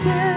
again.